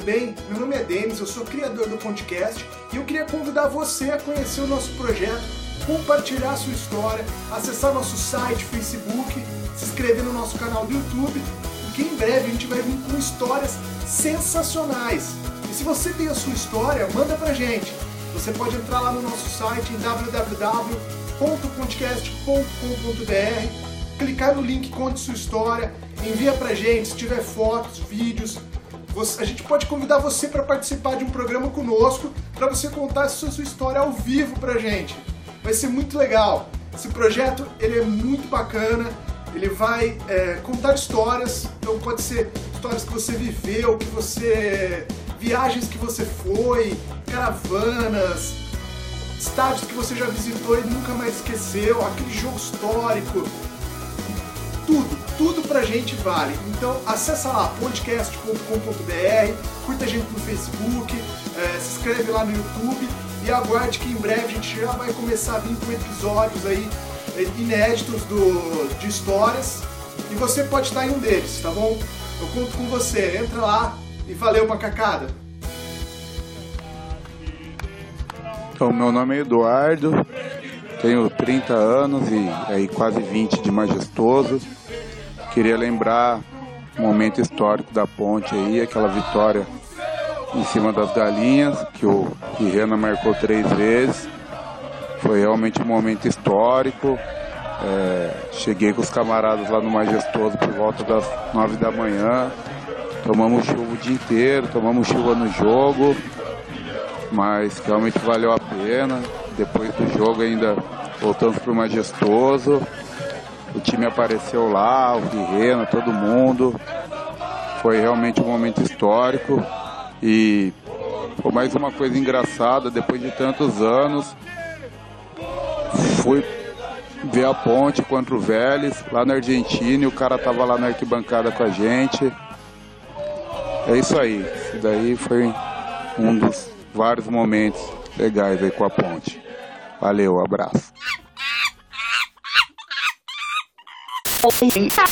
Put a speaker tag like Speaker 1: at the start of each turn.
Speaker 1: bem? Meu nome é Denis, eu sou criador do podcast e eu queria convidar você a conhecer o nosso projeto, compartilhar sua história, acessar nosso site, Facebook, se inscrever no nosso canal do YouTube, porque em breve a gente vai vir com histórias sensacionais. E se você tem a sua história, manda pra gente. Você pode entrar lá no nosso site em www.podcast.com.br, clicar no link Conte Sua História, envia pra gente se tiver fotos, vídeos. A gente pode convidar você para participar de um programa conosco, para você contar a sua, história ao vivo pra gente. Vai ser muito legal. Esse projeto ele é muito bacana. Ele vai é, contar histórias, então pode ser histórias que você viveu, que você viagens que você foi, caravanas, estádios que você já visitou e nunca mais esqueceu, aquele jogo histórico. Tudo, tudo pra gente vale. Então acessa lá podcast.com.br, curta a gente no Facebook, é, se inscreve lá no YouTube e aguarde que em breve a gente já vai começar a vir com episódios aí é, inéditos do, de histórias e você pode estar em um deles, tá bom? Eu conto com você, entra lá e valeu macacada!
Speaker 2: Então, meu nome é Eduardo, tenho 30 anos e aí quase 20 de majestoso. Queria lembrar o momento histórico da ponte aí, aquela vitória em cima das galinhas, que o que Rena marcou três vezes. Foi realmente um momento histórico. É, cheguei com os camaradas lá no Majestoso por volta das nove da manhã. Tomamos chuva o dia inteiro, tomamos chuva no jogo mas realmente valeu a pena. Depois do jogo ainda voltamos para o Majestoso. Time apareceu lá, o Guerreiro, todo mundo. Foi realmente um momento histórico e foi mais uma coisa engraçada, depois de tantos anos, fui ver a ponte contra o Vélez, lá na Argentina, e o cara tava lá na arquibancada com a gente. É isso aí, isso daí foi um dos vários momentos legais aí com a ponte. Valeu, abraço. ok 下